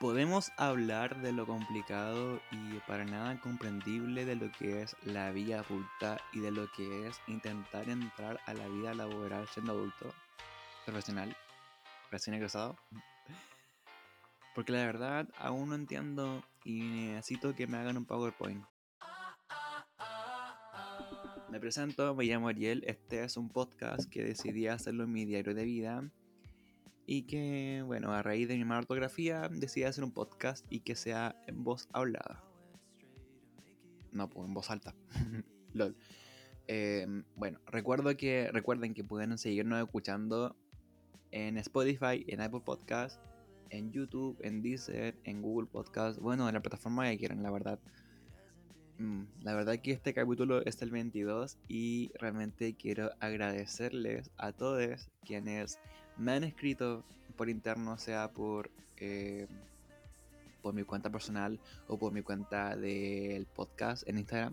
Podemos hablar de lo complicado y para nada comprendible de lo que es la vida adulta y de lo que es intentar entrar a la vida laboral siendo adulto, profesional, recién egresado. Porque la verdad aún no entiendo y necesito que me hagan un PowerPoint. Me presento, me llamo Ariel, este es un podcast que decidí hacerlo en mi diario de vida y que, bueno, a raíz de mi mala ortografía decidí hacer un podcast y que sea en voz hablada. No, pues en voz alta. LOL. Em, bueno, recuerdo que, recuerden que pueden seguirnos escuchando en Spotify, en Apple Podcast, en YouTube, en Deezer, en Google Podcast, bueno, en la plataforma que quieran, la verdad. Mm, la verdad que este capítulo es el 22 y realmente quiero agradecerles a todos quienes me han escrito por interno, sea por, eh, por mi cuenta personal o por mi cuenta del podcast en Instagram,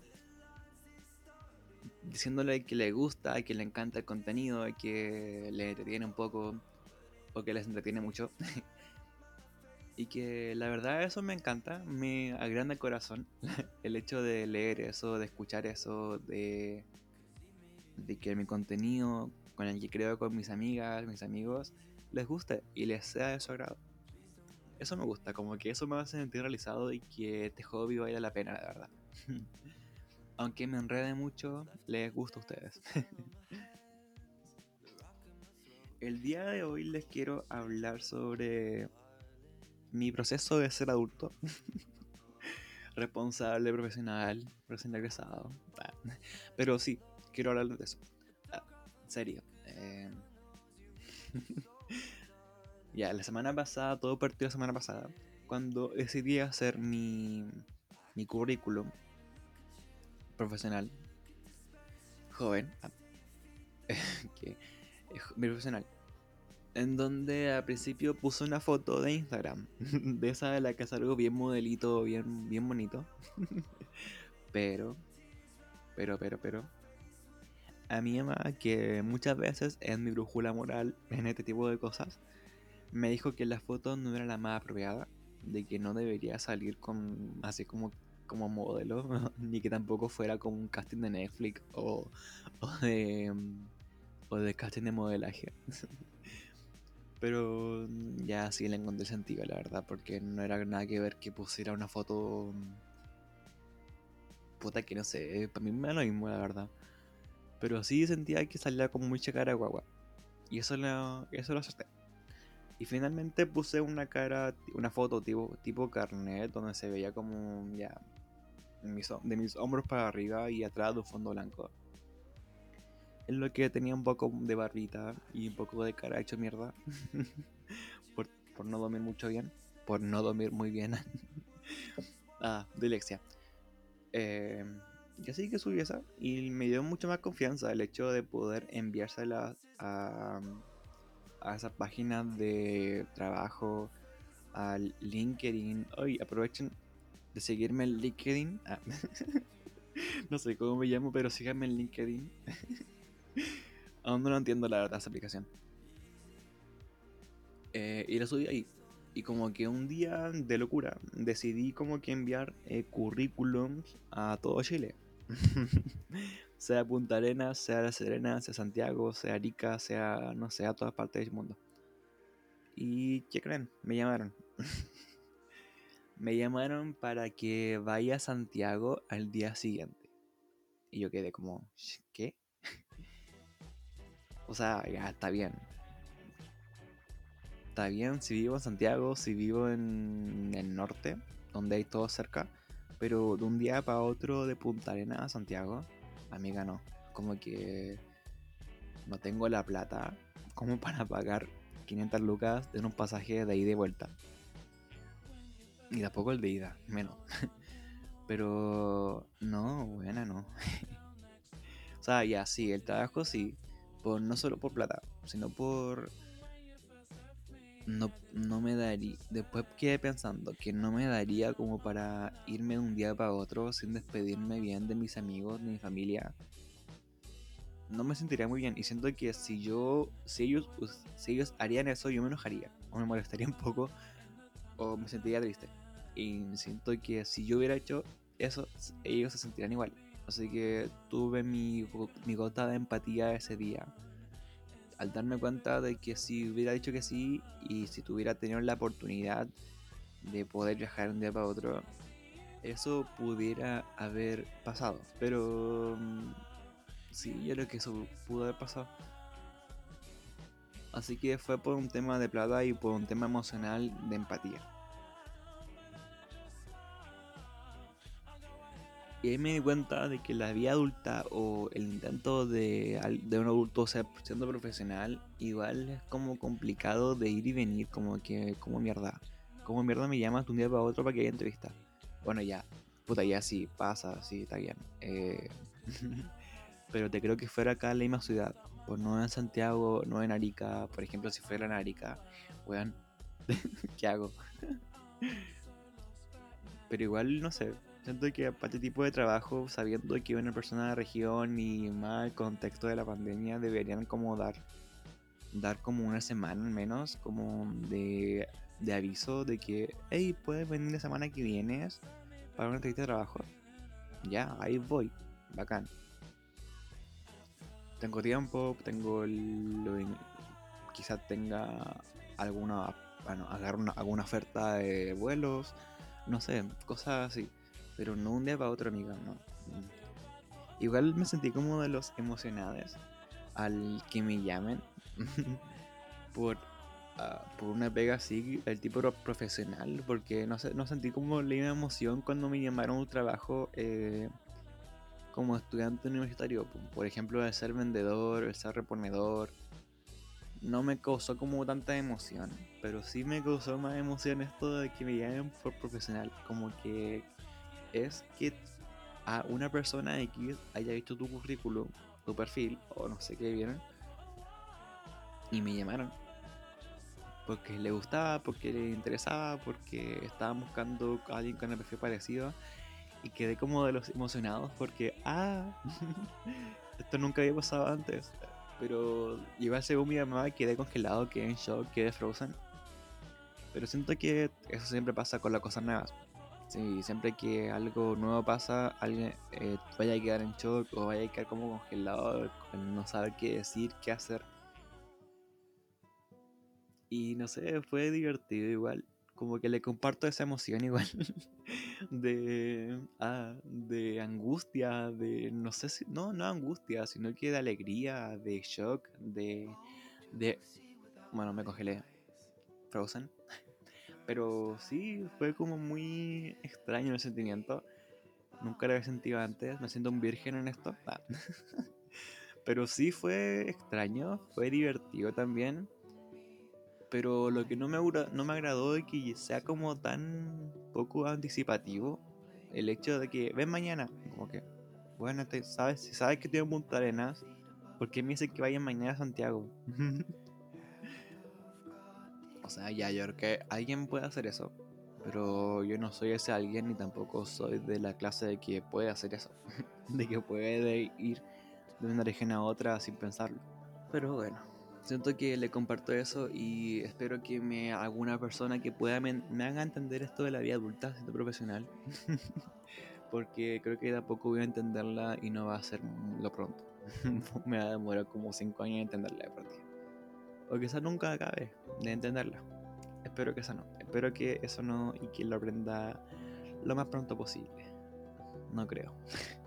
diciéndole que le gusta, que le encanta el contenido, que le entretiene un poco o que les entretiene mucho. y que la verdad eso me encanta, me agranda el corazón el hecho de leer eso, de escuchar eso, de, de que mi contenido con el que creo con mis amigas, mis amigos, les guste y les sea de su agrado. Eso me gusta, como que eso me hace sentir realizado y que este hobby vaya la pena, la verdad. Aunque me enrede mucho, les gusta a ustedes. el día de hoy les quiero hablar sobre mi proceso de ser adulto, responsable, profesional, recién egresado. Pero sí, quiero hablar de eso. Ah, en serio. Ya, la semana pasada, todo partió la semana pasada, cuando decidí hacer mi, mi currículum profesional, joven, ah, que, mi profesional, en donde al principio puse una foto de Instagram, de esa de la que salgo bien modelito, bien, bien bonito. pero, pero, pero, pero, a mi mamá, que muchas veces es mi brújula moral en este tipo de cosas, me dijo que la foto no era la más apropiada, de que no debería salir con así como como modelo, ni que tampoco fuera como un casting de Netflix o, o de o de casting de modelaje. Pero ya sí le encontré sentido, la verdad, porque no era nada que ver que pusiera una foto. Puta que no sé, para mí me da lo mismo, la verdad. Pero sí sentía que salía como mucha cara guagua. Y eso lo, eso lo acerté. Y finalmente puse una cara, una foto tipo, tipo carnet, donde se veía como ya de mis hombros para arriba y atrás de un fondo blanco en lo que tenía un poco de barbita y un poco de cara hecho mierda. por, no dormir mucho bien. Por no dormir muy bien. ah, dilexia. Eh, y así que subí esa. Y me dio mucha más confianza el hecho de poder enviársela a, a esa página de trabajo, al LinkedIn. Hoy aprovechen de seguirme en LinkedIn. Ah. no sé cómo me llamo, pero síganme en LinkedIn. Aún no entiendo la verdad esa aplicación. Eh, y la subí ahí. Y como que un día de locura decidí como que enviar eh, currículums a todo Chile. sea Punta Arenas, sea La Serena, sea Santiago, sea Arica, sea, no sé, a todas partes del mundo. ¿Y qué creen? Me llamaron. me llamaron para que vaya a Santiago al día siguiente. Y yo quedé como, ¿qué? O sea, ya está bien. Está bien si vivo en Santiago, si vivo en el norte, donde hay todo cerca. Pero de un día para otro de Punta Arena a Santiago, amiga, no. Como que no tengo la plata como para pagar 500 lucas en un pasaje de ida y vuelta. Y tampoco el de ida, menos. Pero no, buena, no. o sea, ya sí, el trabajo sí, no solo por plata, sino por... No, no me daría... Después quedé pensando que no me daría como para irme de un día para otro sin despedirme bien de mis amigos, de mi familia. No me sentiría muy bien y siento que si yo, si ellos, si ellos harían eso, yo me enojaría o me molestaría un poco o me sentiría triste. Y siento que si yo hubiera hecho eso, ellos se sentirían igual. Así que tuve mi, mi gota de empatía ese día. Al darme cuenta de que si hubiera dicho que sí y si tuviera tenido la oportunidad de poder viajar un día para otro, eso pudiera haber pasado. Pero mm, sí, yo creo que eso pudo haber pasado. Así que fue por un tema de plata y por un tema emocional de empatía. Y ahí me di cuenta de que la vida adulta o el intento de, de un adulto ser siendo profesional igual es como complicado de ir y venir, como que, como mierda. Como mierda me llamas de un día para otro para que haya entrevista. Bueno, ya, puta, ya sí, pasa, sí, está bien. Eh, pero te creo que fuera acá en la misma ciudad, pues no en Santiago, no en Arica, por ejemplo, si fuera en Arica, weón, ¿qué hago? pero igual, no sé, siento que para este tipo de trabajo, sabiendo que una persona de la región y más el contexto de la pandemia, deberían como dar, dar como una semana al menos, como de, de aviso de que, hey, puedes venir la semana que vienes para una entrevista de trabajo. Ya, ahí voy, bacán tengo tiempo, tengo el, quizás tenga alguna, bueno, agarrar una, alguna oferta de vuelos, no sé, cosas así, pero no un día para otro, amiga, no. Igual me sentí como de los emocionados al que me llamen por, ah, por una pega así, el tipo profesional, porque no sé, no sentí como la emoción cuando me llamaron un trabajo eh, como estudiante universitario, por ejemplo, el ser vendedor, el ser reponedor, no me causó como tanta emoción, pero sí me causó más emoción esto de que me llamen por profesional, como que es que a una persona X haya visto tu currículum, tu perfil, o no sé qué vieron, y me llamaron. Porque le gustaba, porque le interesaba, porque estaban buscando a alguien con el perfil parecido y quedé como de los emocionados porque, ah, esto nunca había pasado antes. Pero igual según mi mamá quedé congelado, quedé en shock, quedé frozen. Pero siento que eso siempre pasa con las cosas nuevas. Sí, siempre que algo nuevo pasa, alguien eh, vaya a quedar en shock o vaya a quedar como congelado, no saber qué decir, qué hacer. Y no sé, fue divertido igual como que le comparto esa emoción igual de, ah, de angustia, de no sé si, no, no angustia, sino que de alegría, de shock, de, de, bueno, me congelé, Frozen, pero sí, fue como muy extraño el sentimiento, nunca lo había sentido antes, me siento un virgen en esto, ah. pero sí fue extraño, fue divertido también pero lo que no me, no me agradó es que sea como tan poco anticipativo el hecho de que ven mañana, como que, bueno, te, sabes, si sabes que tengo Punta Arenas, ¿por qué me dicen que vayan mañana a Santiago? o sea, ya, yo creo que alguien puede hacer eso, pero yo no soy ese alguien ni tampoco soy de la clase de que puede hacer eso, de que puede ir de una región a otra sin pensarlo. Pero bueno. Siento que le comparto eso y espero que me alguna persona que pueda me, haga entender esto de la vida adulta siendo profesional. Porque creo que de a poco voy a entenderla y no va a ser lo pronto. me va a demorar como 5 años en entenderla de partida. O quizás nunca acabe de entenderla. Espero que eso no. Espero que eso no y que lo aprenda lo más pronto posible. No creo.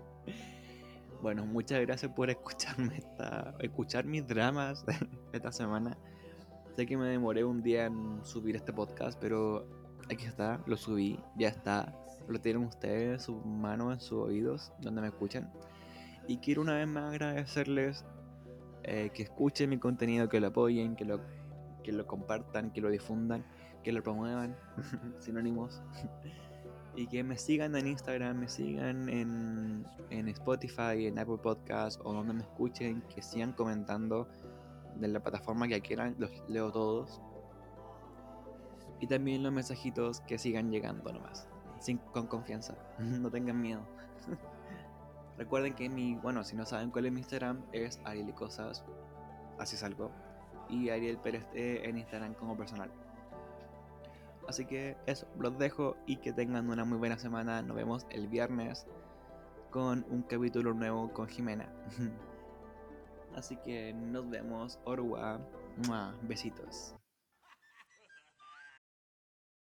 Bueno, muchas gracias por escucharme esta, escuchar mis dramas esta semana. Sé que me demoré un día en subir este podcast, pero aquí está, lo subí, ya está. Lo tienen ustedes en sus manos, en sus oídos, donde me escuchan. Y quiero una vez más agradecerles eh, que escuchen mi contenido, que lo apoyen, que lo, que lo compartan, que lo difundan, que lo promuevan, sinónimos y que me sigan en Instagram, me sigan en, en Spotify, en Apple Podcast o donde me escuchen, que sigan comentando de la plataforma que quieran, los leo todos. Y también los mensajitos que sigan llegando nomás, sin, con confianza, no tengan miedo. Recuerden que mi, bueno, si no saben cuál es mi Instagram, es Ariel y Cosas, así salgo. Y Ariel Pérez en Instagram como personal. Así que eso, los dejo y que tengan una muy buena semana. Nos vemos el viernes con un capítulo nuevo con Jimena. Así que nos vemos. Orwa. Besitos.